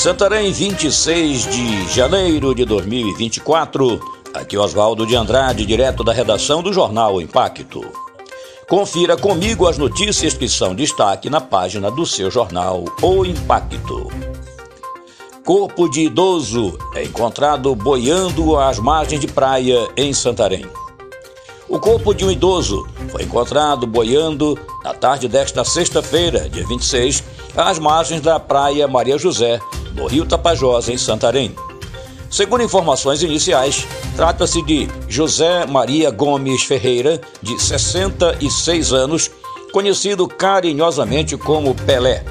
Santarém, 26 de janeiro de 2024. Aqui Oswaldo de Andrade, direto da redação do jornal Impacto. Confira comigo as notícias que são destaque na página do seu jornal O Impacto. Corpo de idoso é encontrado boiando às margens de praia em Santarém. O corpo de um idoso foi encontrado boiando na tarde desta sexta-feira, dia 26, às margens da praia Maria José, no Rio Tapajós, em Santarém. Segundo informações iniciais, trata-se de José Maria Gomes Ferreira, de 66 anos, conhecido carinhosamente como Pelé.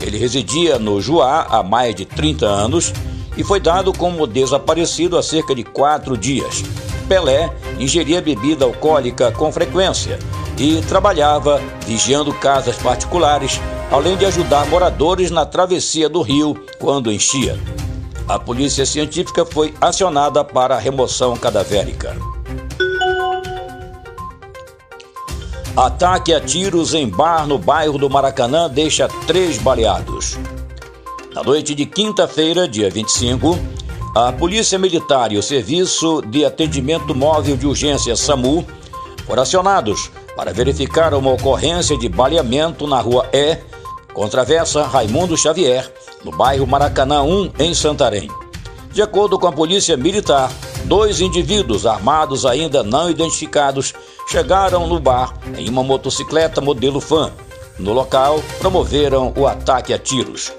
Ele residia no Juá há mais de 30 anos e foi dado como desaparecido há cerca de quatro dias. Pelé ingeria bebida alcoólica com frequência e trabalhava vigiando casas particulares, além de ajudar moradores na travessia do rio quando enchia. A polícia científica foi acionada para a remoção cadavérica. Ataque a tiros em bar no bairro do Maracanã deixa três baleados. Na noite de quinta-feira, dia 25, a Polícia Militar e o Serviço de Atendimento Móvel de Urgência SAMU foram acionados para verificar uma ocorrência de baleamento na rua E, Contravessa Raimundo Xavier, no bairro Maracanã 1, em Santarém. De acordo com a Polícia Militar, dois indivíduos armados ainda não identificados chegaram no bar em uma motocicleta modelo Fan. No local, promoveram o ataque a tiros.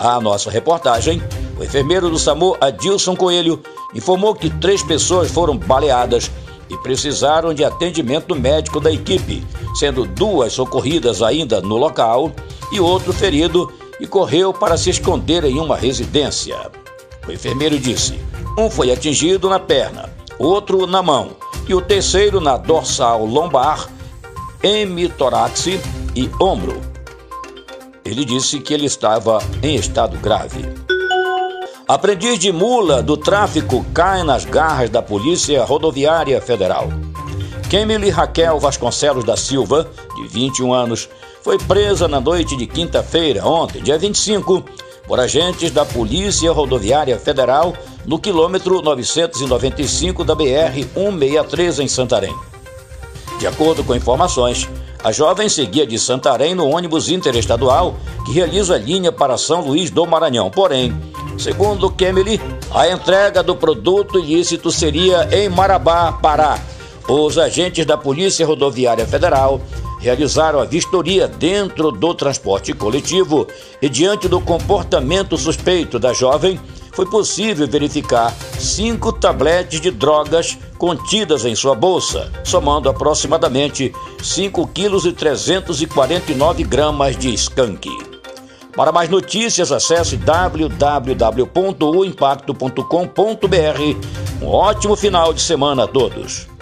A nossa reportagem o enfermeiro do SAMU, Adilson Coelho, informou que três pessoas foram baleadas e precisaram de atendimento médico da equipe, sendo duas socorridas ainda no local e outro ferido e correu para se esconder em uma residência. O enfermeiro disse: um foi atingido na perna, outro na mão e o terceiro na dorsal lombar, hemitoraxe e ombro. Ele disse que ele estava em estado grave. Aprendiz de mula do tráfico cai nas garras da Polícia Rodoviária Federal. Kemily Raquel Vasconcelos da Silva, de 21 anos, foi presa na noite de quinta-feira, ontem, dia 25, por agentes da Polícia Rodoviária Federal no quilômetro 995 da BR-163 em Santarém. De acordo com informações, a jovem seguia de Santarém no ônibus interestadual que realiza a linha para São Luís do Maranhão. Porém, Segundo Kemily, a entrega do produto ilícito seria em Marabá, Pará. Os agentes da Polícia Rodoviária Federal realizaram a vistoria dentro do transporte coletivo e, diante do comportamento suspeito da jovem, foi possível verificar cinco tabletes de drogas contidas em sua bolsa, somando aproximadamente 5 quilos e 349 gramas de skunk. Para mais notícias, acesse www.oimpacto.com.br. Um ótimo final de semana a todos.